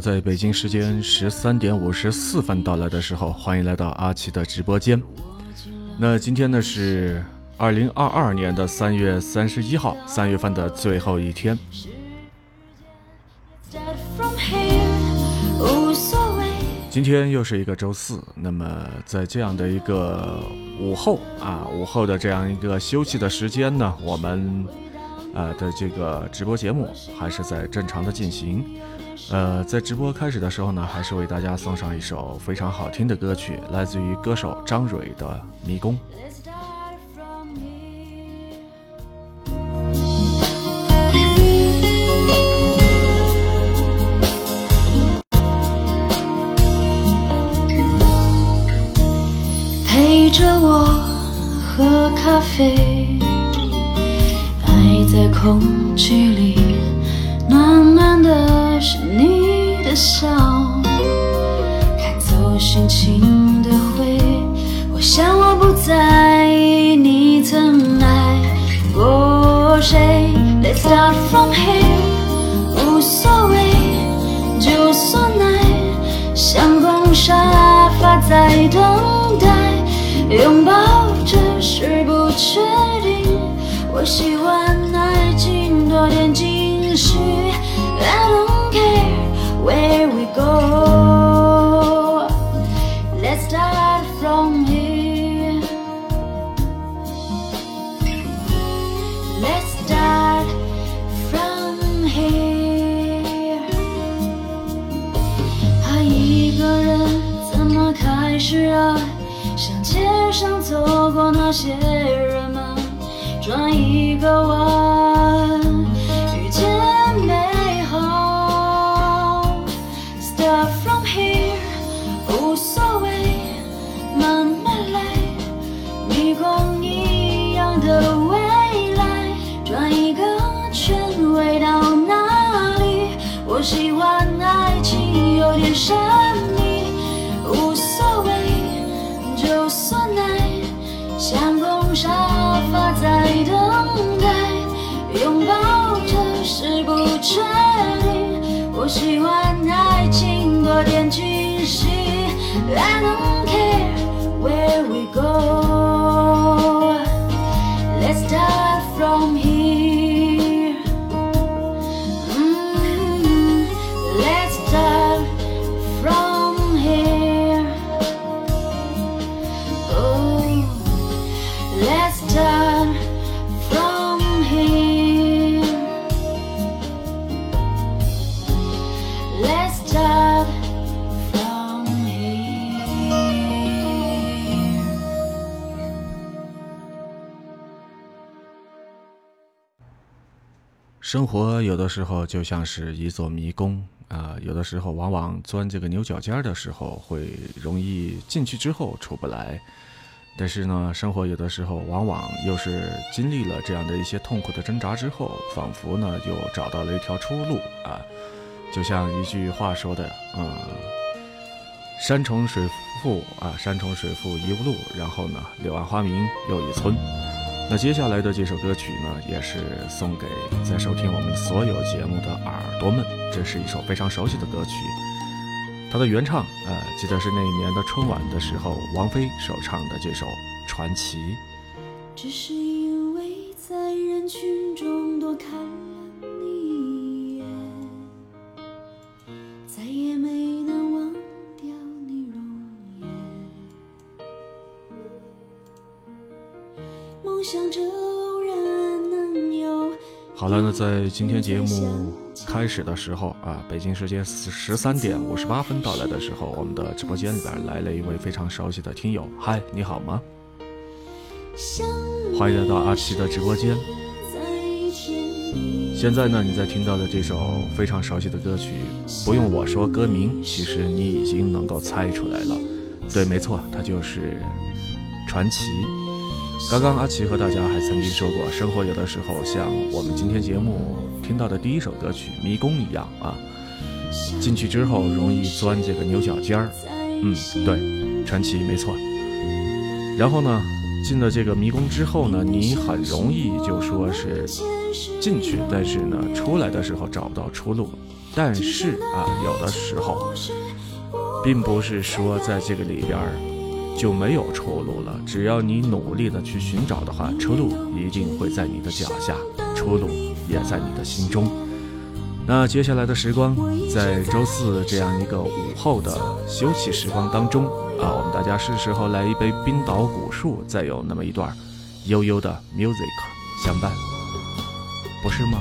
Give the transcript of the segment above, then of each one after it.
在北京时间十三点五十四分到来的时候，欢迎来到阿奇的直播间。那今天呢是二零二二年的三月三十一号，三月份的最后一天。今天又是一个周四，那么在这样的一个午后啊，午后的这样一个休息的时间呢，我们呃的这个直播节目还是在正常的进行。呃，在直播开始的时候呢，还是为大家送上一首非常好听的歌曲，来自于歌手张蕊的《迷宫》。陪着我喝咖啡，爱在空气里暖暖的。是你的笑，赶走心情的灰。我想我不在意你曾爱过谁。Let's start from here，无所谓，就算爱，像空沙发在等待，拥抱着是不确定。我喜欢爱情多点惊喜。where we go. Let's start from here. Let's start from here. 爱一个人怎么开始爱？像街上走过那些人们，转一个弯， 生活有的时候就像是一座迷宫啊，有的时候往往钻这个牛角尖的时候会容易进去之后出不来，但是呢，生活有的时候往往又是经历了这样的一些痛苦的挣扎之后，仿佛呢又找到了一条出路啊，就像一句话说的，嗯，山重水复啊，山重水复疑无路，然后呢，柳暗花明又一村。那接下来的这首歌曲呢，也是送给在收听我们所有节目的耳朵们。这是一首非常熟悉的歌曲，它的原唱，呃，记得是那一年的春晚的时候，王菲首唱的这首《传奇》。只是在今天节目开始的时候啊，北京时间十三点五十八分到来的时候，我们的直播间里边来了一位非常熟悉的听友。嗨，你好吗？欢迎来到阿奇的直播间。现在呢，你在听到的这首非常熟悉的歌曲，不用我说歌名，其实你已经能够猜出来了。对，没错，它就是《传奇》。刚刚阿奇和大家还曾经说过，生活有的时候像我们今天节目听到的第一首歌曲《迷宫》一样啊，进去之后容易钻这个牛角尖儿。嗯，对，传奇没错。然后呢，进了这个迷宫之后呢，你很容易就说是进去，但是呢，出来的时候找不到出路。但是啊，有的时候，并不是说在这个里边就没有出路了。只要你努力的去寻找的话，出路一定会在你的脚下，出路也在你的心中。那接下来的时光，在周四这样一个午后的休息时光当中啊，我们大家是时候来一杯冰岛古树，再有那么一段悠悠的 music 相伴，不是吗？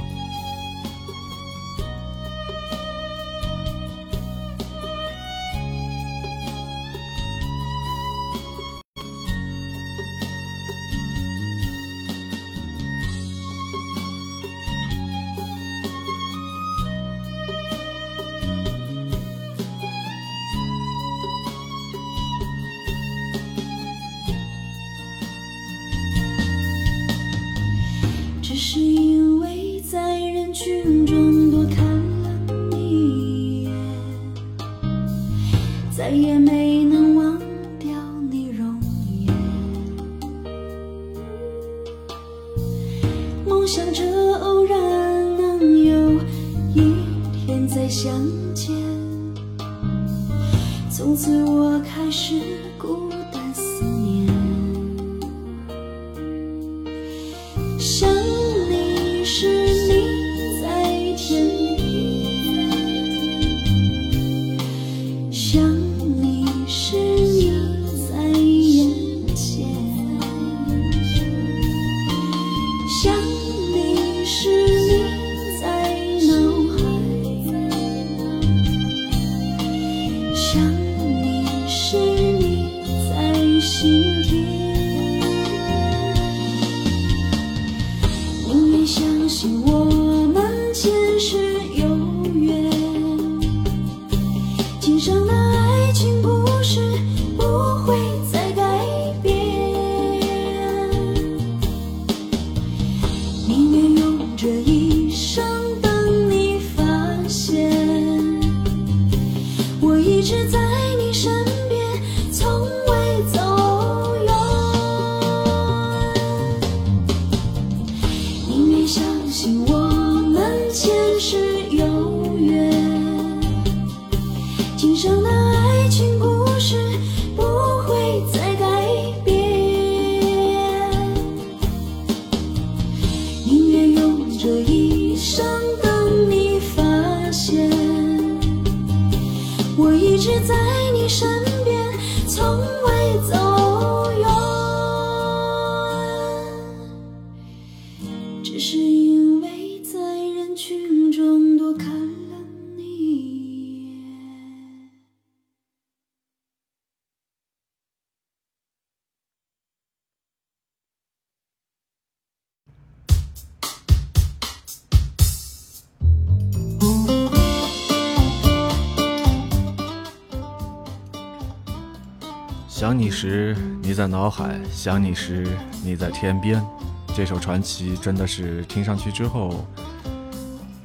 时，你在脑海；想你时，你在天边。这首传奇真的是听上去之后，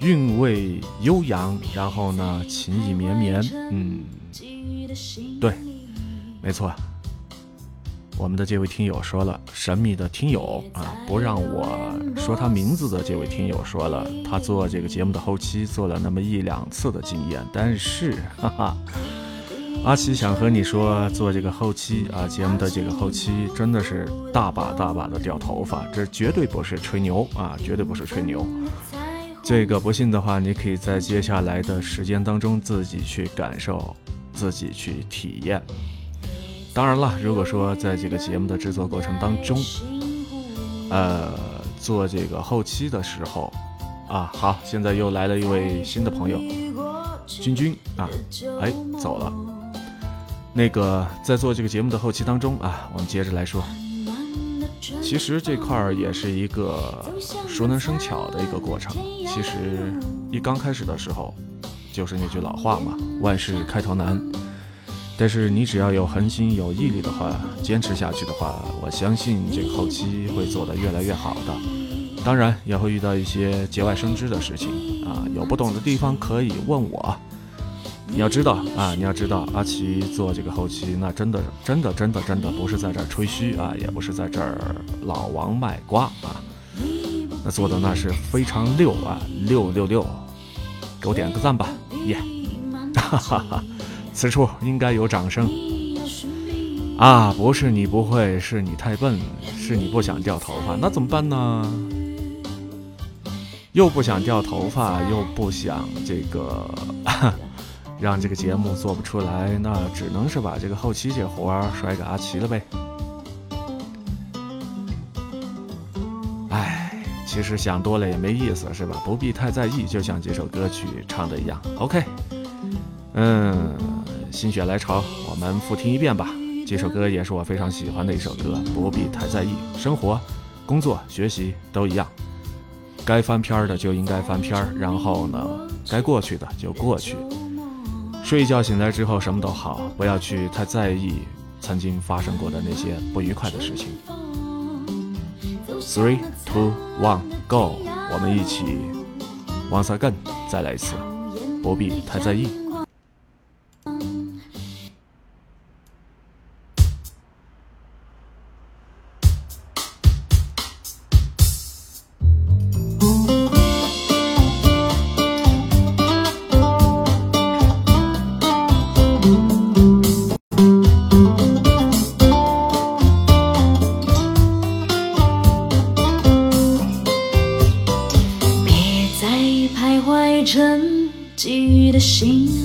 韵味悠扬，然后呢，情意绵绵。嗯，对，没错。我们的这位听友说了，神秘的听友啊，不让我说他名字的这位听友说了，他做这个节目的后期做了那么一两次的经验，但是，哈哈。阿奇想和你说，做这个后期啊，节目的这个后期真的是大把大把的掉头发，这绝对不是吹牛啊，绝对不是吹牛。这个不信的话，你可以在接下来的时间当中自己去感受，自己去体验。当然了，如果说在这个节目的制作过程当中，呃，做这个后期的时候，啊，好，现在又来了一位新的朋友，君君啊，哎，走了。那个在做这个节目的后期当中啊，我们接着来说。其实这块儿也是一个熟能生巧的一个过程。其实一刚开始的时候，就是那句老话嘛，万事开头难。但是你只要有恒心、有毅力的话，坚持下去的话，我相信这个后期会做得越来越好的。当然也会遇到一些节外生枝的事情啊，有不懂的地方可以问我。你要知道啊，你要知道，阿奇做这个后期，那真的真的真的真的不是在这儿吹嘘啊，也不是在这儿老王卖瓜啊，那做的那是非常六啊，六六六，给我点个赞吧，耶，哈哈哈，此处应该有掌声啊，不是你不会，是你太笨，是你不想掉头发，那怎么办呢？又不想掉头发，又不想这个。让这个节目做不出来，那只能是把这个后期这活儿甩给阿奇了呗。哎，其实想多了也没意思，是吧？不必太在意，就像这首歌曲唱的一样。OK，嗯，心血来潮，我们复听一遍吧。这首歌也是我非常喜欢的一首歌。不必太在意，生活、工作、学习都一样，该翻篇的就应该翻篇，然后呢，该过去的就过去。睡一觉醒来之后什么都好，不要去太在意曾经发生过的那些不愉快的事情。Three, two, one, go！我们一起 once again，再来一次，不必太在意。沉寂的心。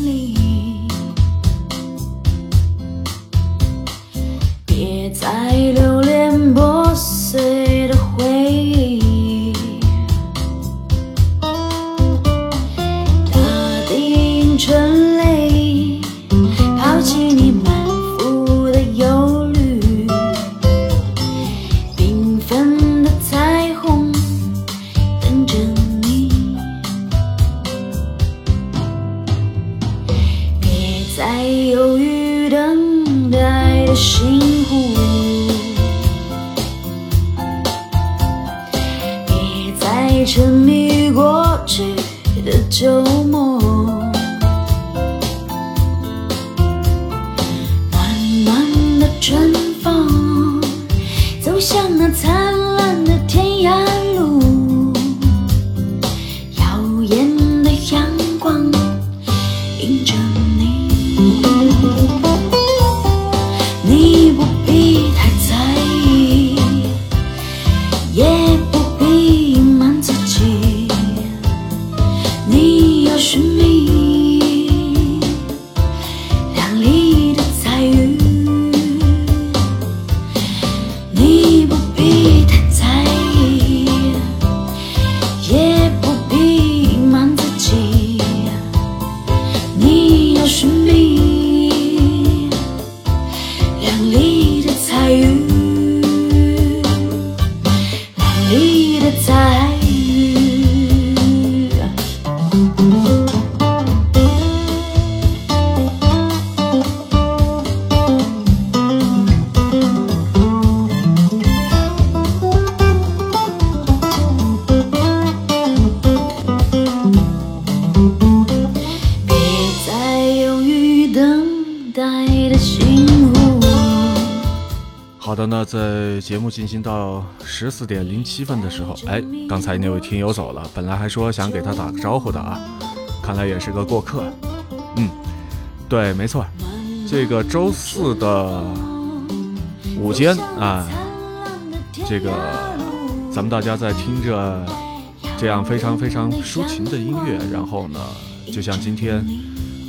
在节目进行到十四点零七分的时候，哎，刚才那位听友走了，本来还说想给他打个招呼的啊，看来也是个过客。嗯，对，没错，这个周四的午间啊，这个咱们大家在听着这样非常非常抒情的音乐，然后呢，就像今天。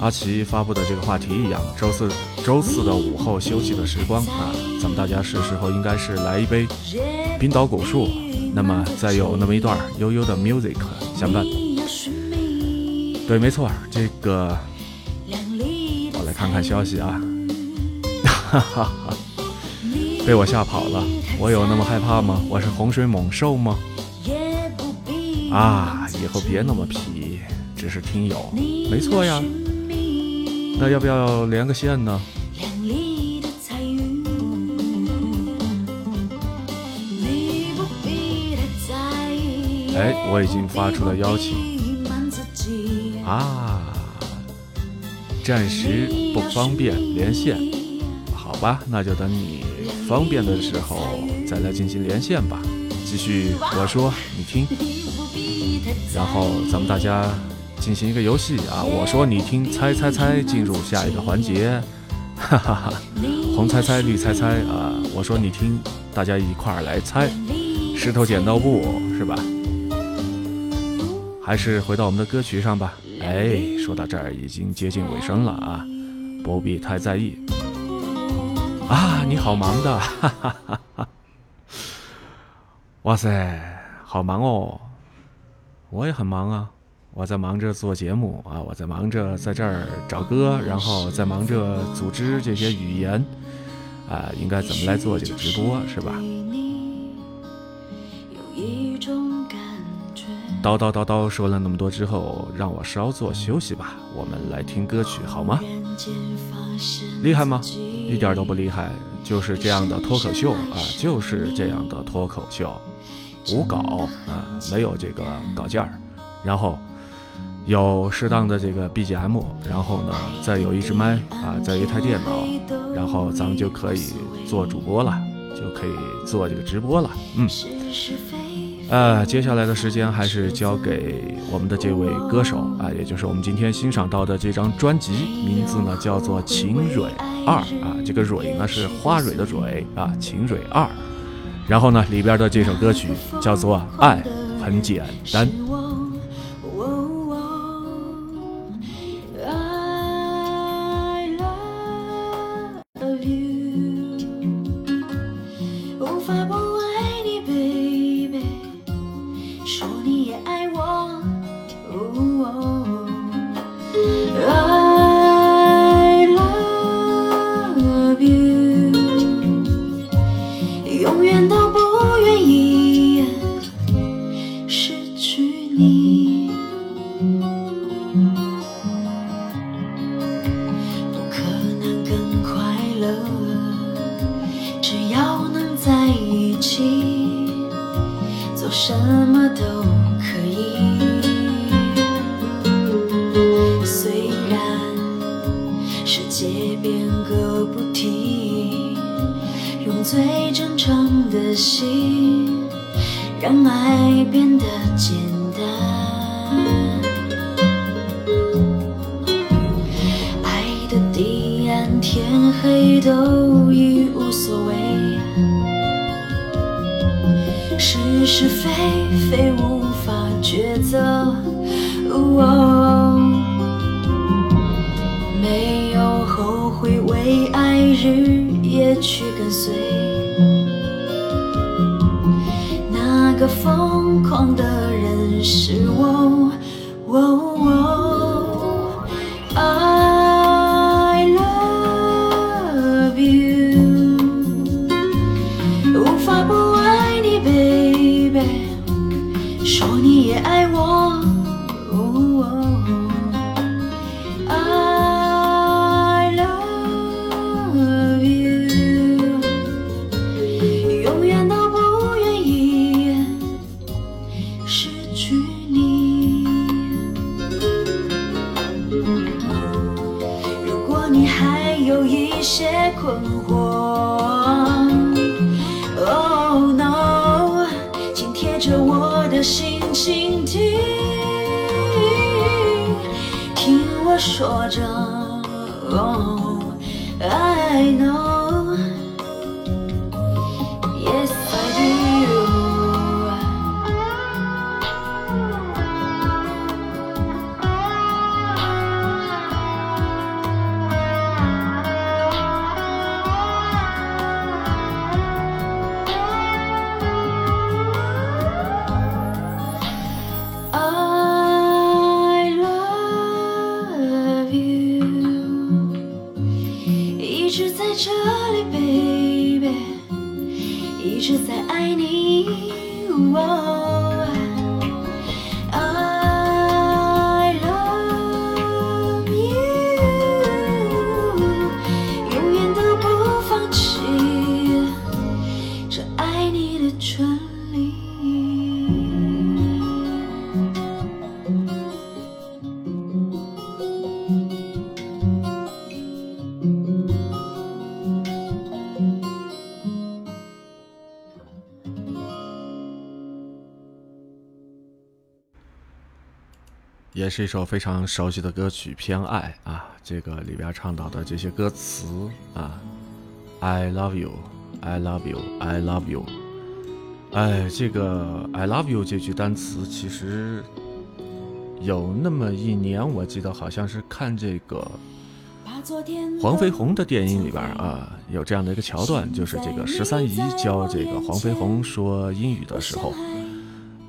阿奇发布的这个话题一样，周四周四的午后休息的时光啊，咱们大家是时候应该是来一杯冰岛古树，那么再有那么一段悠悠的 music 相伴。对，没错，这个我来看看消息啊，哈哈哈，被我吓跑了，我有那么害怕吗？我是洪水猛兽吗？啊，以后别那么皮，只是听友，没错呀。那要不要连个线呢？哎，我已经发出了邀请啊！暂时不方便连线，好吧，那就等你方便的时候再来进行连线吧。继续我说你听，然后咱们大家进行一个游戏啊，我说你听，猜猜猜，进入下一个环节，哈哈哈，红猜猜，绿猜猜啊，我说你听，大家一块儿来猜，石头剪刀布是吧？还是回到我们的歌曲上吧。哎，说到这儿已经接近尾声了啊，不必太在意。啊，你好忙的，哈哈哈哈！哇塞，好忙哦！我也很忙啊，我在忙着做节目啊，我在忙着在这儿找歌，然后在忙着组织这些语言啊，应该怎么来做这个直播是吧？叨叨叨叨说了那么多之后，让我稍作休息吧。我们来听歌曲好吗？厉害吗？一点都不厉害，就是这样的脱口秀啊，就是这样的脱口秀，无稿啊，没有这个稿件儿，然后有适当的这个 BGM，然后呢，再有一支麦啊，再一台电脑，然后咱们就可以做主播了，就可以做这个直播了。嗯。呃，接下来的时间还是交给我们的这位歌手啊，也就是我们今天欣赏到的这张专辑，名字呢叫做《情蕊二》啊，这个蕊呢是花蕊的蕊啊，《情蕊二》，然后呢里边的这首歌曲叫做《爱很简单》。最真诚的心，让爱变得简单。爱的彼岸，天黑都已无所谓，是是非非无法抉择。哦，没有后悔，为爱日夜去跟随。个风也是一首非常熟悉的歌曲《偏爱》啊，这个里边唱到的这些歌词啊，I love you, I love you, I love you。哎，这个 I love you 这句单词，其实有那么一年，我记得好像是看这个黄飞鸿的电影里边啊，有这样的一个桥段，就是这个十三姨教这个黄飞鸿说英语的时候。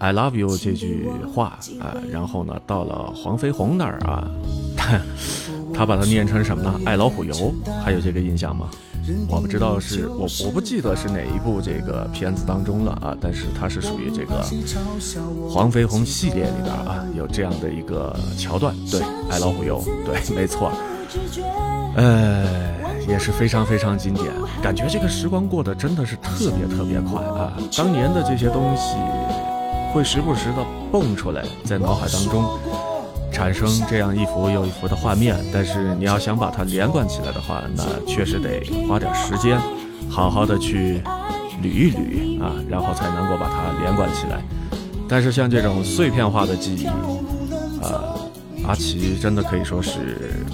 I love you 这句话啊，然后呢，到了黄飞鸿那儿啊，他 他把它念成什么呢？爱老虎油，还有这个印象吗？我不知道是我我不记得是哪一部这个片子当中了啊，但是它是属于这个黄飞鸿系列里边啊，有这样的一个桥段。对，爱老虎油，对，没错。呃，也是非常非常经典，感觉这个时光过得真的是特别特别快啊，当年的这些东西。会时不时的蹦出来，在脑海当中产生这样一幅又一幅的画面，但是你要想把它连贯起来的话，那确实得花点时间，好好的去捋一捋啊，然后才能够把它连贯起来。但是像这种碎片化的记忆，呃，阿奇真的可以说是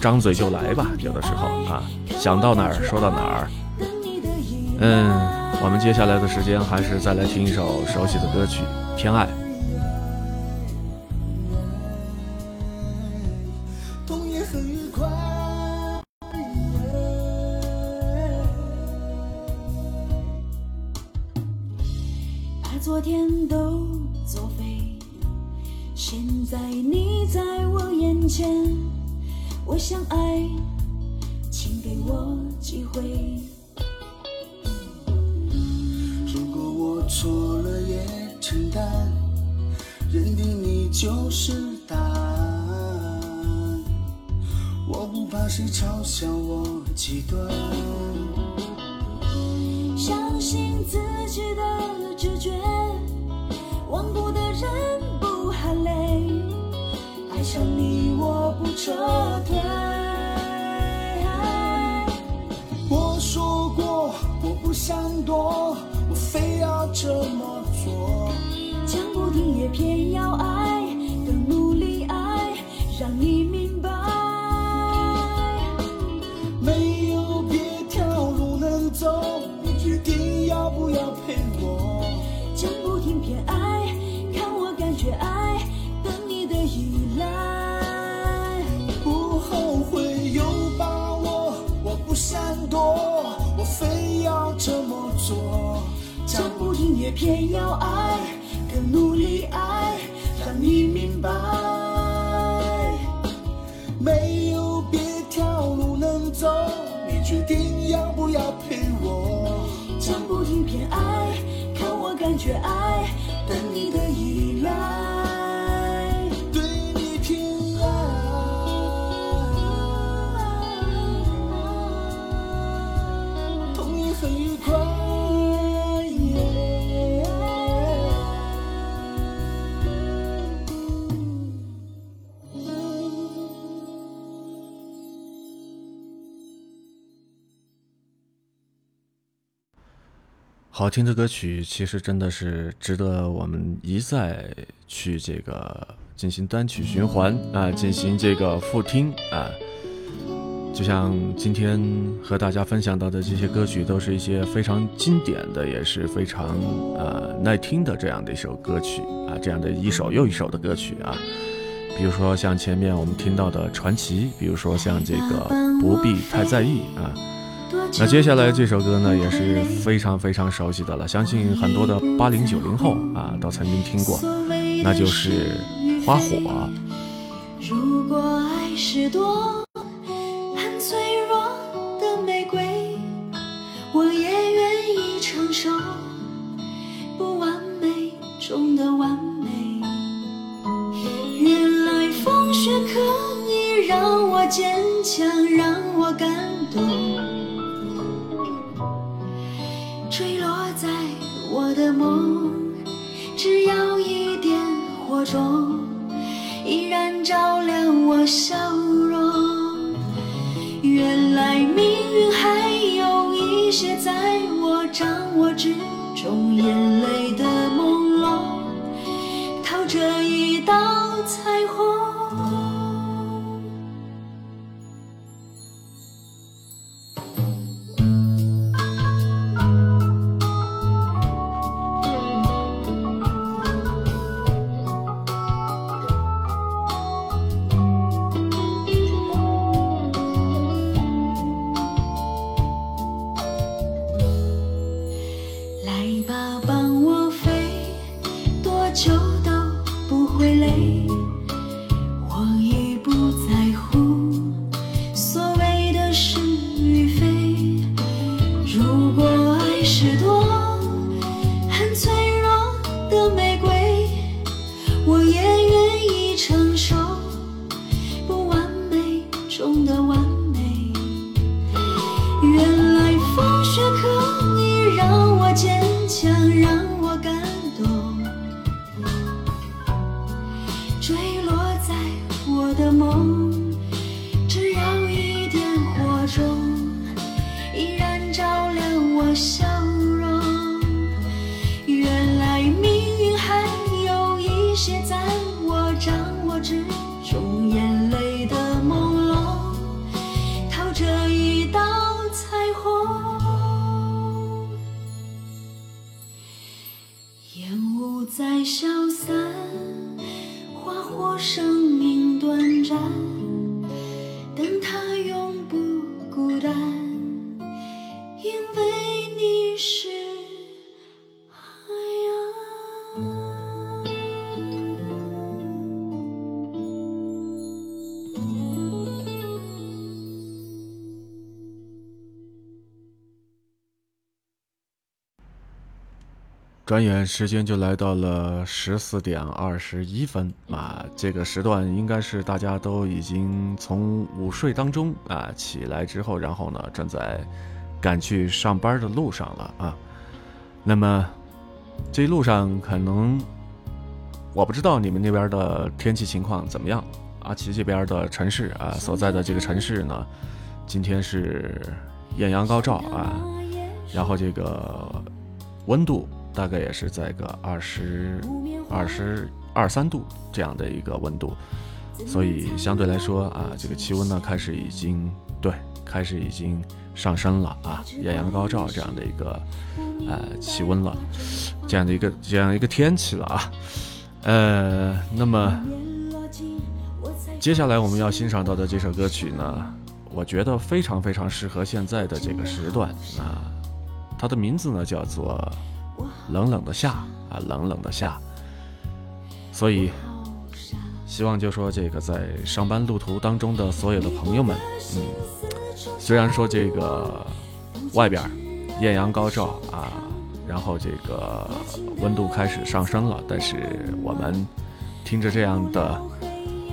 张嘴就来吧，有的时候啊，想到哪儿说到哪儿，嗯。我们接下来的时间还是再来听一首熟悉的歌曲《偏爱》。感觉爱，等你的好听的歌曲，其实真的是值得我们一再去这个进行单曲循环啊，进行这个复听啊。就像今天和大家分享到的这些歌曲，都是一些非常经典的，也是非常呃耐听的这样的一首歌曲啊，这样的一首又一首的歌曲啊。比如说像前面我们听到的《传奇》，比如说像这个《不必太在意》啊。那接下来这首歌呢，也是非常非常熟悉的了，相信很多的八零九零后啊都曾经听过，那就是《花火》。如果爱是朵很脆弱的玫瑰，我也愿意承受不完美中的完美。原来风雪可以让我坚强，让我感动。我的梦，只要一点火种，依然照亮我笑容。原来命运还有一些在我掌握之中，眼泪的朦胧，透着一道。彩虹。转眼时间就来到了十四点二十一分啊，这个时段应该是大家都已经从午睡当中啊起来之后，然后呢正在赶去上班的路上了啊。那么这一路上可能我不知道你们那边的天气情况怎么样，阿奇这边的城市啊所在的这个城市呢，今天是艳阳高照啊，然后这个温度。大概也是在个二十二十二三度这样的一个温度，所以相对来说啊，这个气温呢开始已经对开始已经上升了啊，艳阳高照这样的一个呃气温了，这样的一个这样一个天气了啊，呃，那么接下来我们要欣赏到的这首歌曲呢，我觉得非常非常适合现在的这个时段啊，它的名字呢叫做。冷冷的夏啊，冷冷的夏。所以，希望就说这个在上班路途当中的所有的朋友们，嗯，虽然说这个外边艳阳高照啊，然后这个温度开始上升了，但是我们听着这样的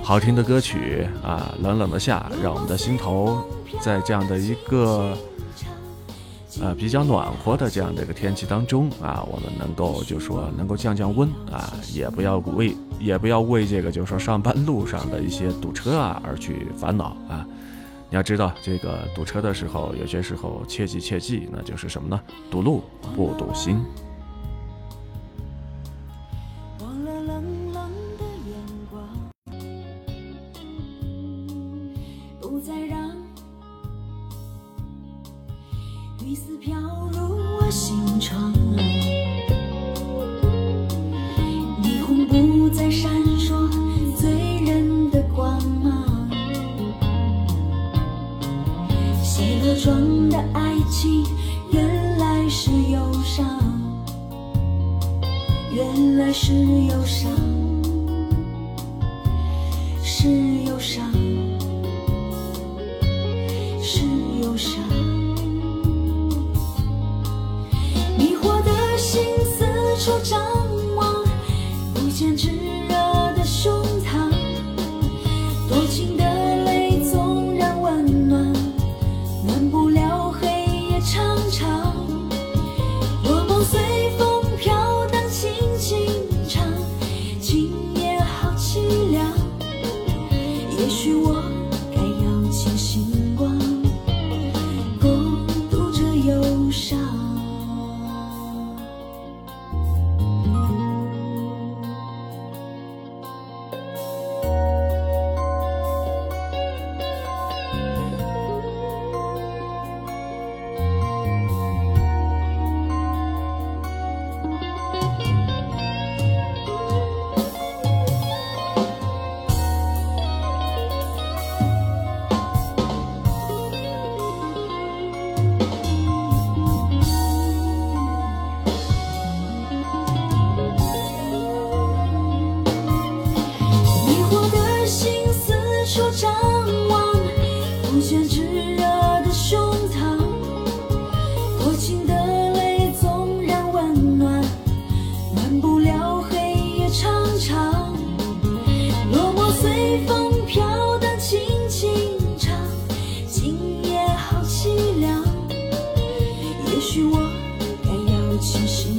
好听的歌曲啊，冷冷的夏，让我们的心头在这样的一个。呃，比较暖和的这样的一个天气当中啊，我们能够就说能够降降温啊，也不要为也不要为这个就是说上班路上的一些堵车啊而去烦恼啊。你要知道，这个堵车的时候，有些时候切记切记，那就是什么呢？堵路不堵心。是忧伤，相信。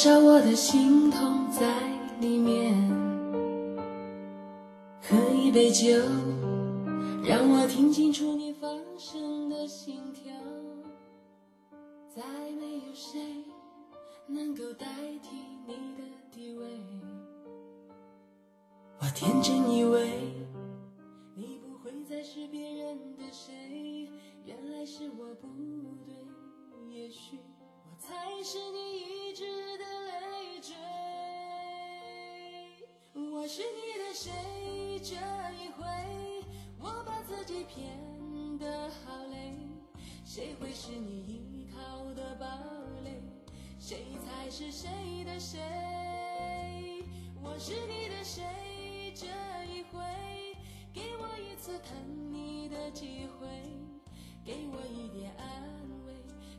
燃烧我的心痛在里面。喝一杯酒，让我听清楚你放声的心跳。再没有谁能够代替你的地位。我天真以为你不会再是别人的谁，原来是我不对，也许才是你一直的累赘。我是你的谁？这一回我把自己骗得好累，谁会是你依靠的堡垒？谁才是谁的谁？我是你的谁？这一回，给我一次疼你的机会，给我一点安慰，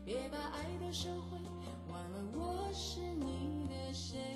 别把爱都收回，我是你的谁。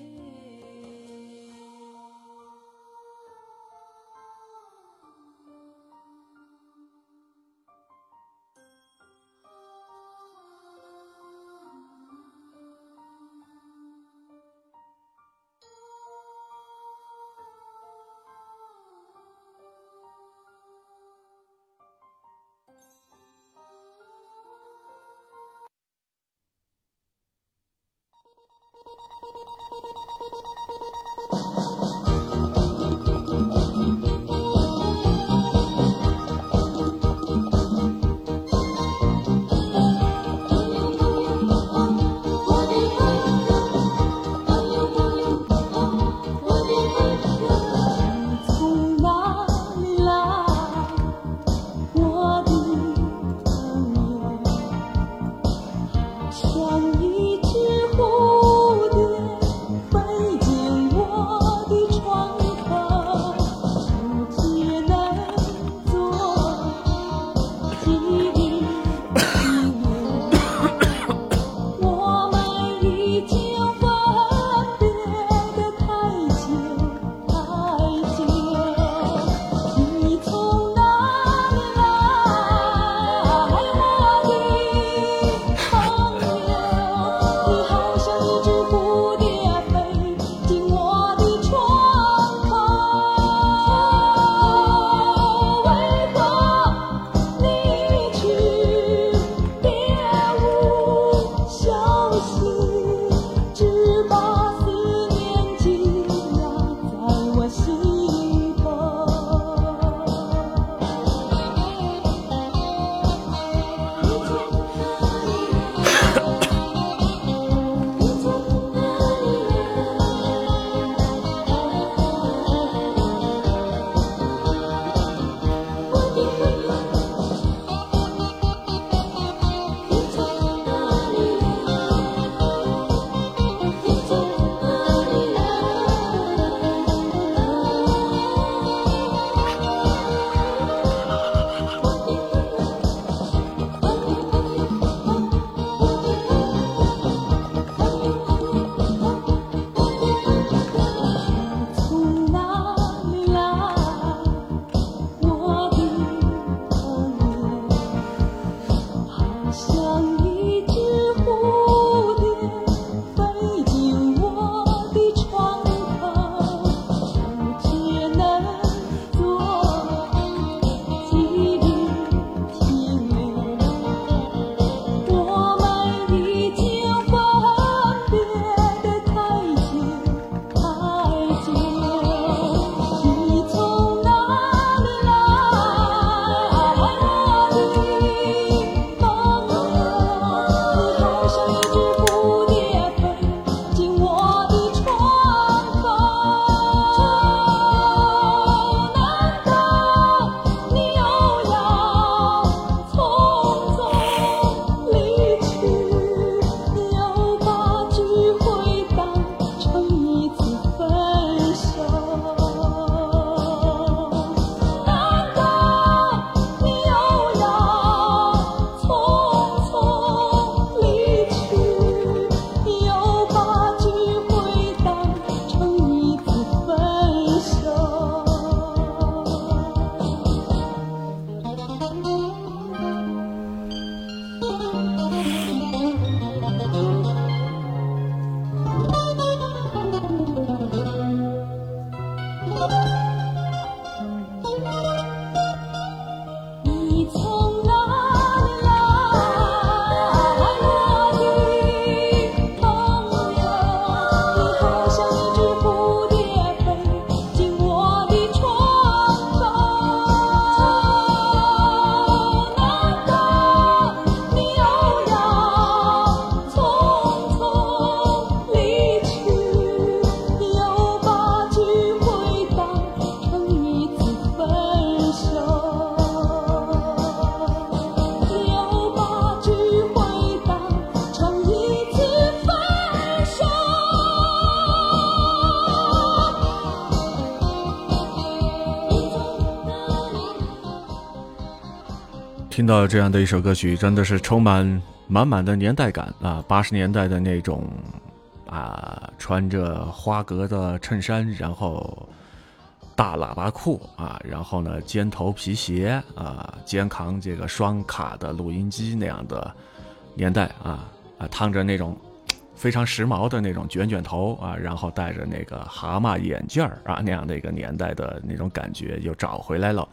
听到这样的一首歌曲，真的是充满满满的年代感啊！八十年代的那种啊，穿着花格的衬衫，然后大喇叭裤啊，然后呢尖头皮鞋啊，肩扛这个双卡的录音机那样的年代啊啊，烫着那种非常时髦的那种卷卷头啊，然后戴着那个蛤蟆眼镜儿啊，那样的一个年代的那种感觉又找回来了。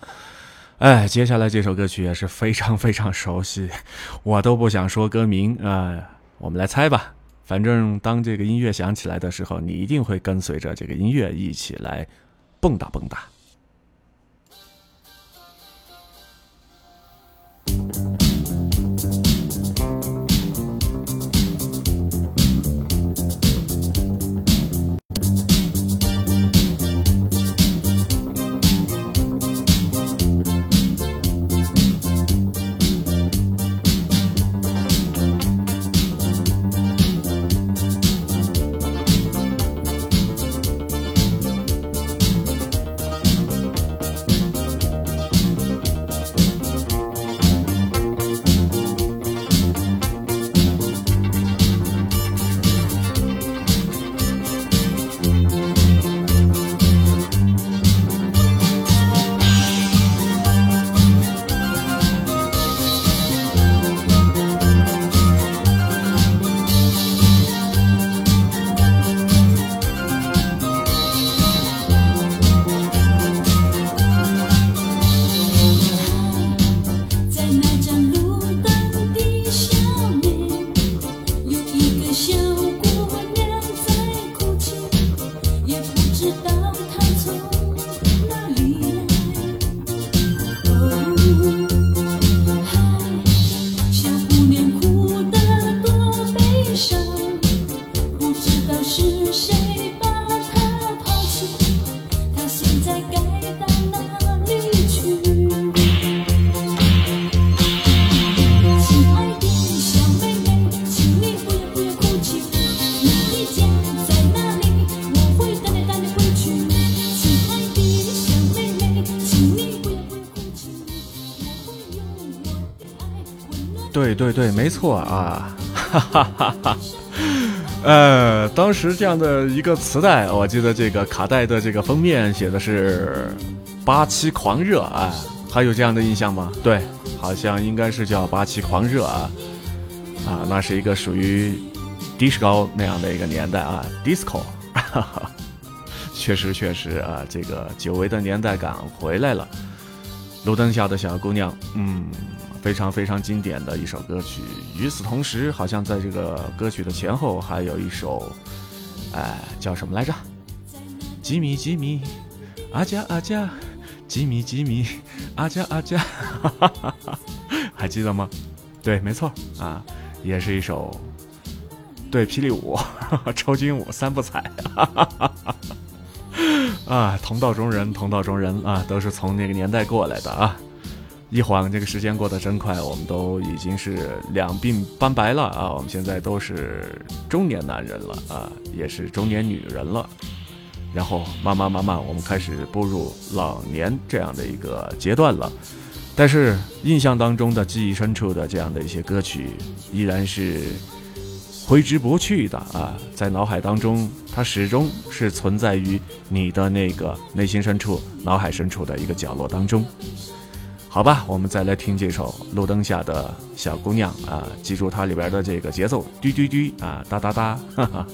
哎，接下来这首歌曲也是非常非常熟悉，我都不想说歌名啊，我们来猜吧。反正当这个音乐响起来的时候，你一定会跟随着这个音乐一起来蹦跶蹦跶。对对对，没错啊，哈哈哈哈。呃，当时这样的一个磁带，我记得这个卡带的这个封面写的是“八七狂热”啊，还有这样的印象吗？对，好像应该是叫“八七狂热”啊，啊，那是一个属于 disco 那样的一个年代啊，disco，确实确实啊，这个久违的年代感回来了。路灯下的小姑娘，嗯。非常非常经典的一首歌曲。与此同时，好像在这个歌曲的前后还有一首，哎，叫什么来着？吉米吉米，阿加阿加，吉米吉米，阿加阿加，还记得吗？对，没错啊，也是一首对霹雳舞、抽筋舞三不踩。啊，同道中人，同道中人啊，都是从那个年代过来的啊。一晃，这个时间过得真快，我们都已经是两鬓斑白了啊！我们现在都是中年男人了啊，也是中年女人了。然后慢慢慢慢，我们开始步入老年这样的一个阶段了。但是印象当中的记忆深处的这样的一些歌曲，依然是挥之不去的啊，在脑海当中，它始终是存在于你的那个内心深处、脑海深处的一个角落当中。好吧，我们再来听这首《路灯下的小姑娘》啊，记住它里边的这个节奏，嘟嘟嘟啊，哒哒哒，哈哈。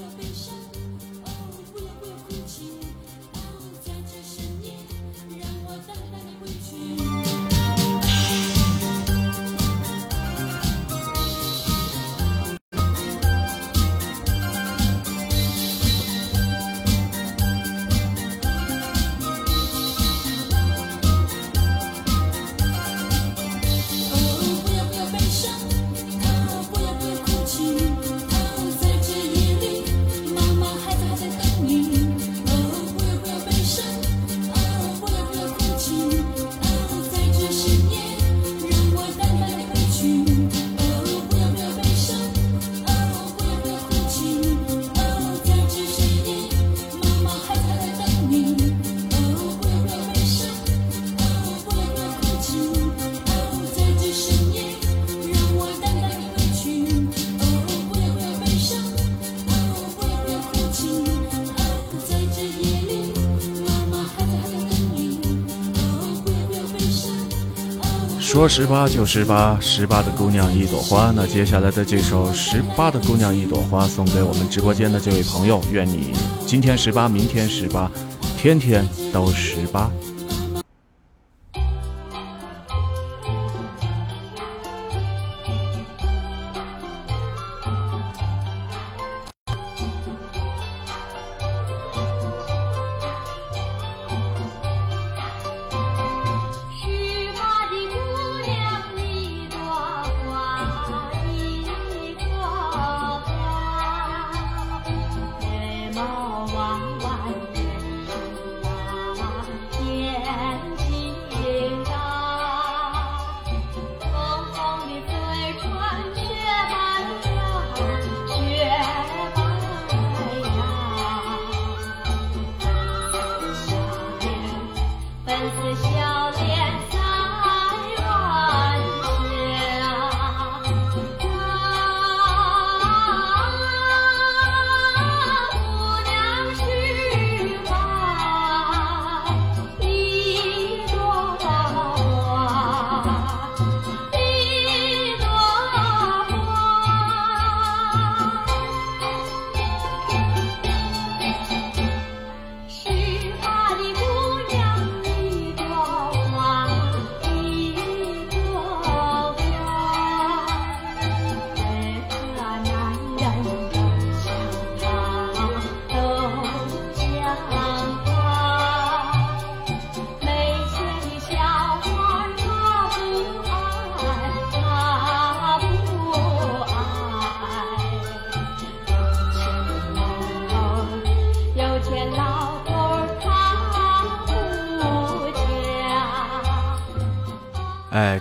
说十八就十八，十八的姑娘一朵花。那接下来的这首《十八的姑娘一朵花》送给我们直播间的这位朋友，愿你今天十八，明天十八，天天都十八。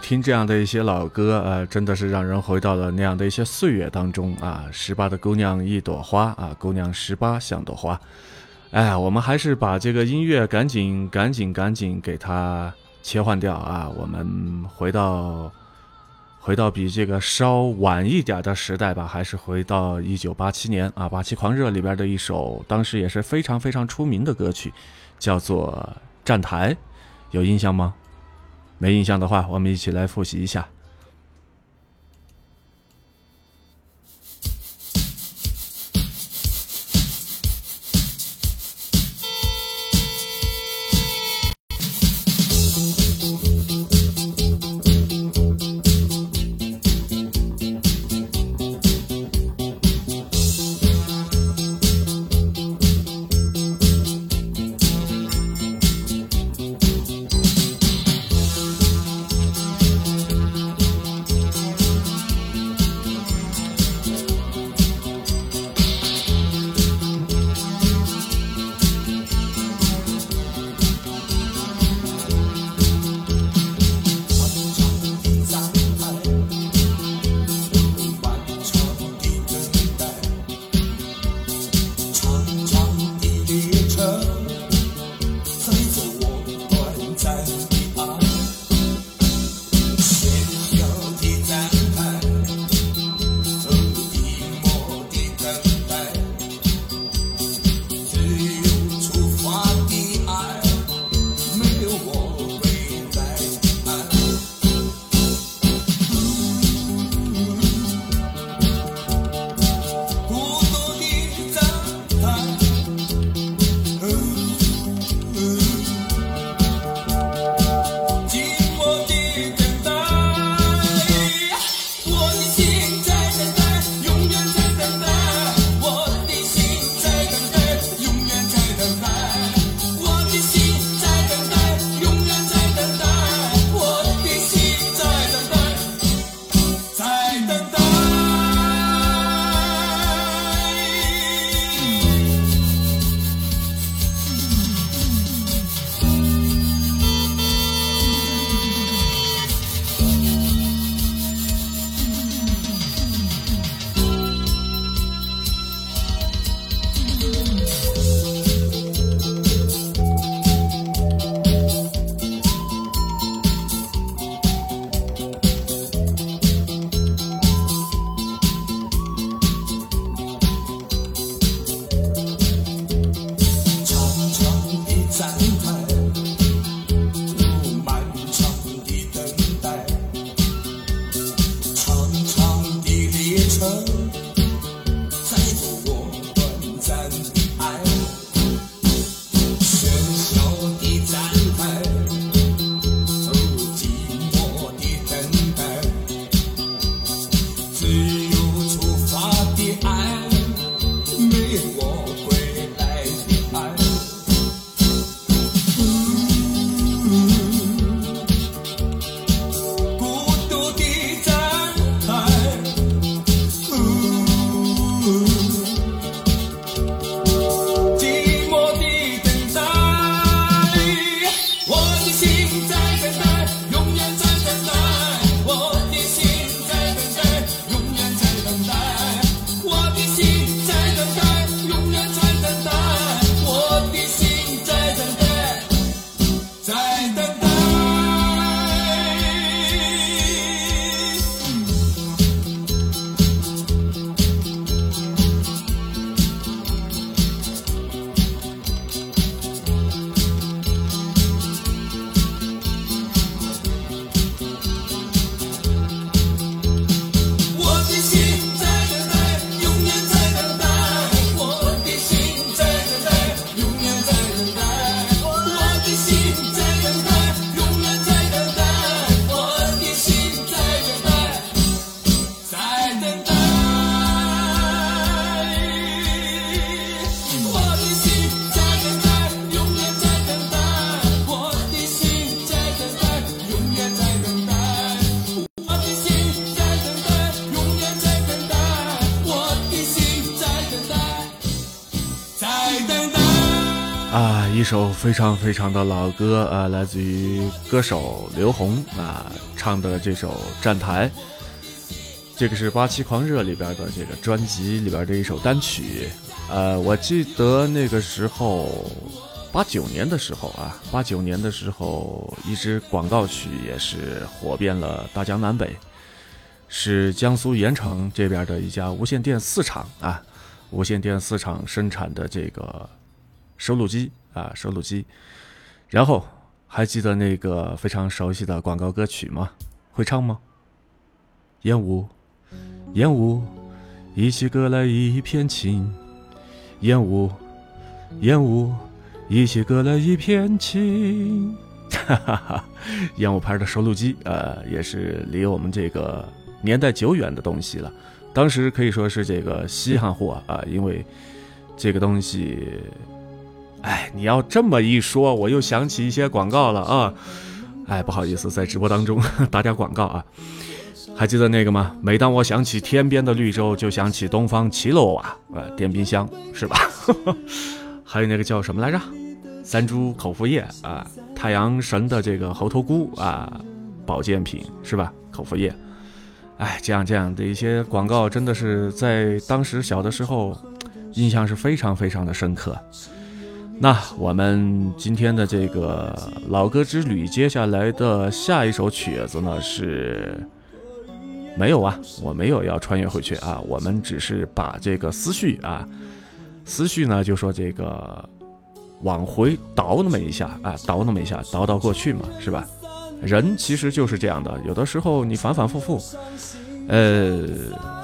听这样的一些老歌，呃，真的是让人回到了那样的一些岁月当中啊。十八的姑娘一朵花啊，姑娘十八像朵花。哎，我们还是把这个音乐赶紧、赶紧、赶紧给它切换掉啊。我们回到回到比这个稍晚一点的时代吧，还是回到一九八七年啊，《八七狂热》里边的一首，当时也是非常非常出名的歌曲，叫做《站台》，有印象吗？没印象的话，我们一起来复习一下。首非常非常的老歌啊，来自于歌手刘虹啊唱的这首《站台》，这个是《八七狂热》里边的这个专辑里边的一首单曲。呃，我记得那个时候，八九年的时候啊，八九年的时候，一支广告曲也是火遍了大江南北，是江苏盐城这边的一家无线电四厂啊。无线电四厂生产的这个收录机啊，收录机。然后还记得那个非常熟悉的广告歌曲吗？会唱吗？烟雾，烟雾，一起割来一片情。烟雾，烟雾，一起割来一片情。哈哈哈，烟雾牌的收录机，呃，也是离我们这个年代久远的东西了。当时可以说是这个稀罕货啊，因为这个东西，哎，你要这么一说，我又想起一些广告了啊，哎，不好意思，在直播当中 打点广告啊，还记得那个吗？每当我想起天边的绿洲，就想起东方奇洛瓦，呃，电冰箱是吧？还有那个叫什么来着？三株口服液啊，太阳神的这个猴头菇啊，保健品是吧？口服液。哎，这样这样的一些广告，真的是在当时小的时候，印象是非常非常的深刻。那我们今天的这个老歌之旅，接下来的下一首曲子呢是，没有啊，我没有要穿越回去啊，我们只是把这个思绪啊，思绪呢就说这个往回倒那么一下啊，倒那么一下，倒到过去嘛，是吧？人其实就是这样的，有的时候你反反复复，呃，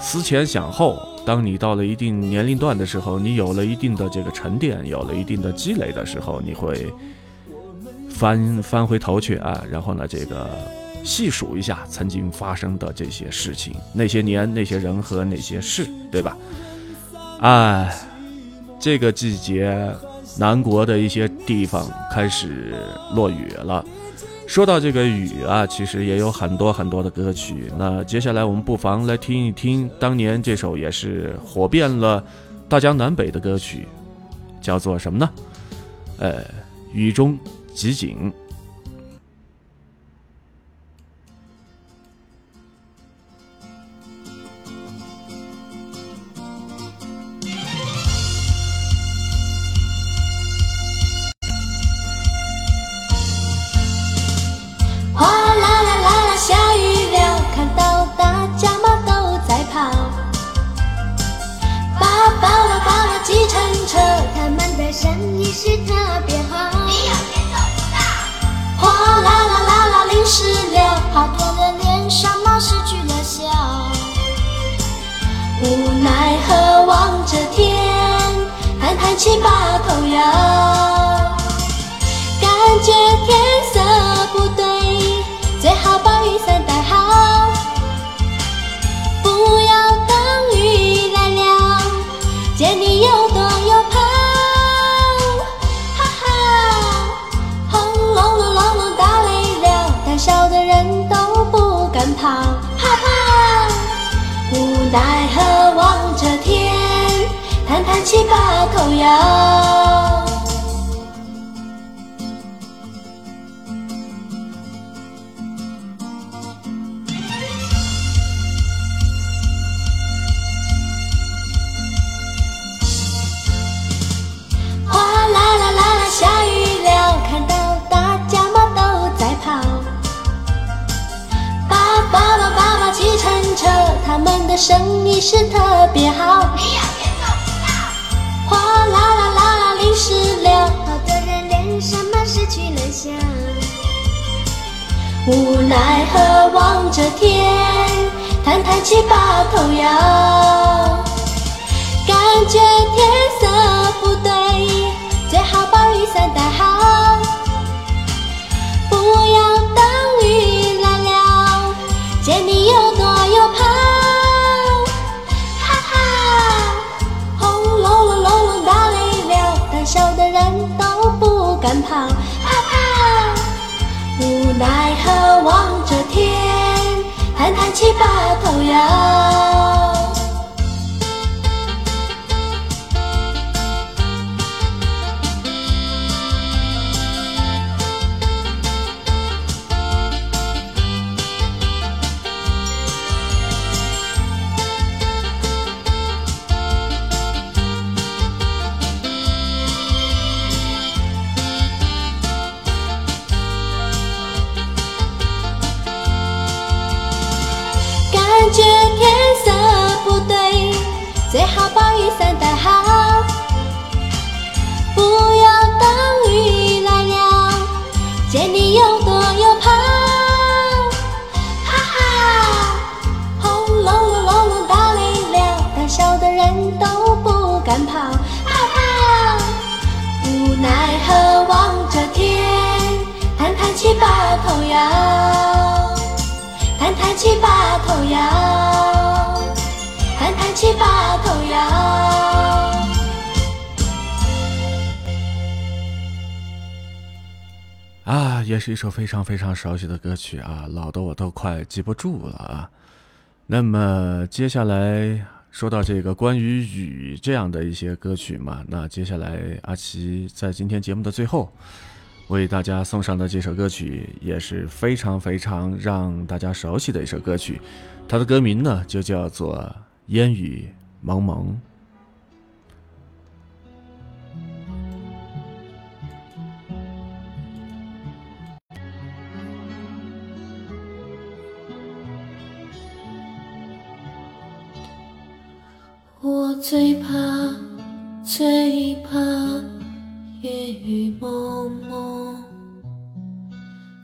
思前想后。当你到了一定年龄段的时候，你有了一定的这个沉淀，有了一定的积累的时候，你会翻翻回头去啊，然后呢，这个细数一下曾经发生的这些事情，那些年、那些人和那些事，对吧？哎，这个季节，南国的一些地方开始落雨了。说到这个雨啊，其实也有很多很多的歌曲。那接下来我们不妨来听一听当年这首也是火遍了大江南北的歌曲，叫做什么呢？呃，雨中集锦。的生意是特别好。哗啦啦啦，淋湿了，好多人脸上满是去了笑。无奈何望着天，叹叹气，把头摇。感觉天色不不敢跑，怕怕，无奈何望着天，叹叹气，把头摇。最好把雨伞带好，不要等雨来了，见你又躲又跑。哈哈，轰隆隆隆隆打雷了，胆小的人都不敢跑。怕怕，无奈何望着天，叹叹气把头摇，叹叹气把头摇，叹叹气把头摇。啊，也是一首非常非常熟悉的歌曲啊，老的我都快记不住了啊。那么接下来说到这个关于雨这样的一些歌曲嘛，那接下来阿奇在今天节目的最后为大家送上的这首歌曲也是非常非常让大家熟悉的一首歌曲，它的歌名呢就叫做《烟雨蒙蒙》。我最怕，最怕烟雨蒙蒙，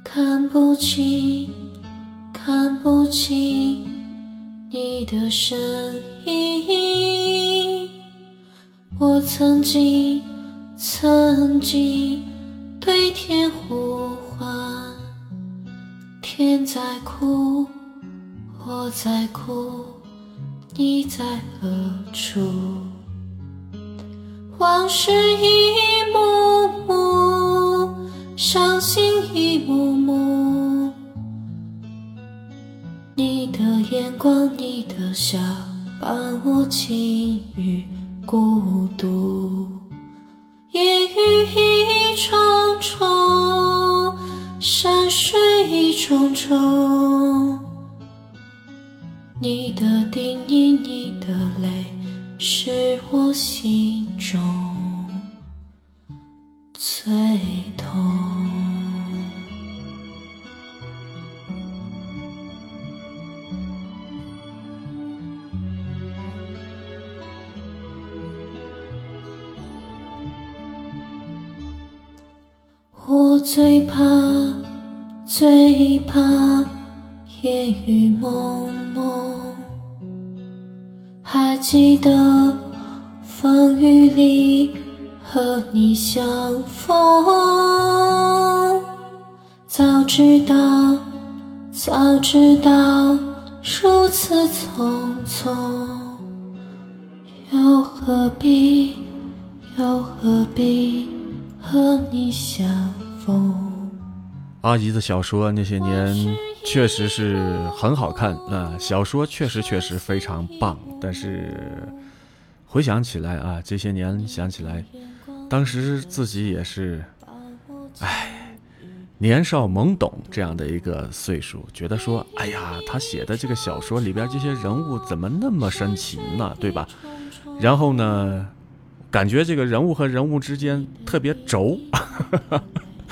看不清，看不清你的身影。我曾经，曾经对天呼唤，天在哭，我在哭。你在何处？往事一幕幕，伤心一幕幕。你的眼光，你的笑，伴我轻于孤独。烟雨一重重，山水一重重。你的叮咛，你的泪，是我心中最痛。最怕，最怕烟雨蒙蒙。还记得风雨里和你相逢，早知道，早知道如此匆匆，又何必，又何必和你相逢？阿姨的小说那些年确实是很好看，啊、小说确实确实非常棒。但是回想起来啊，这些年想起来，当时自己也是，哎，年少懵懂这样的一个岁数，觉得说，哎呀，他写的这个小说里边这些人物怎么那么深情呢？对吧？然后呢，感觉这个人物和人物之间特别轴。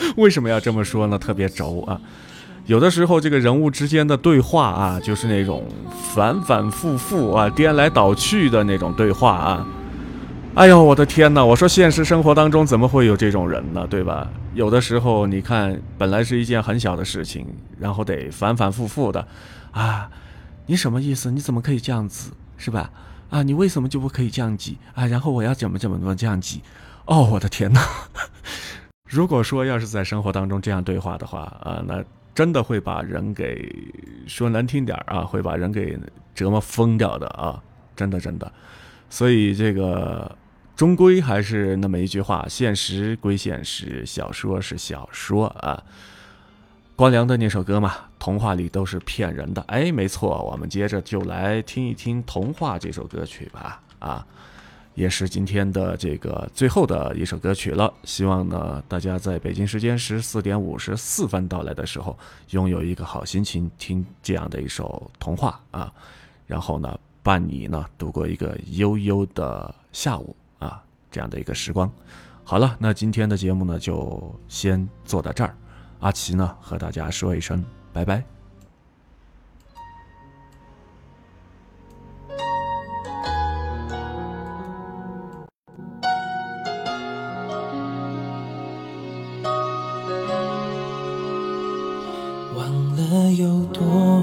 为什么要这么说呢？特别轴啊！有的时候这个人物之间的对话啊，就是那种反反复复啊、颠来倒去的那种对话啊。哎呦，我的天哪！我说现实生活当中怎么会有这种人呢？对吧？有的时候你看，本来是一件很小的事情，然后得反反复复的啊。你什么意思？你怎么可以这样子？是吧？啊，你为什么就不可以这样挤啊？然后我要怎么怎么怎么这样挤？哦，我的天哪！如果说要是在生活当中这样对话的话啊，那真的会把人给说难听点啊，会把人给折磨疯掉的啊，真的真的。所以这个终归还是那么一句话：现实归现实，小说是小说啊。光良的那首歌嘛，童话里都是骗人的。哎，没错，我们接着就来听一听《童话》这首歌曲吧。啊。也是今天的这个最后的一首歌曲了。希望呢，大家在北京时间十四点五十四分到来的时候，拥有一个好心情，听这样的一首童话啊，然后呢，伴你呢度过一个悠悠的下午啊，这样的一个时光。好了，那今天的节目呢，就先做到这儿。阿奇呢，和大家说一声拜拜。有多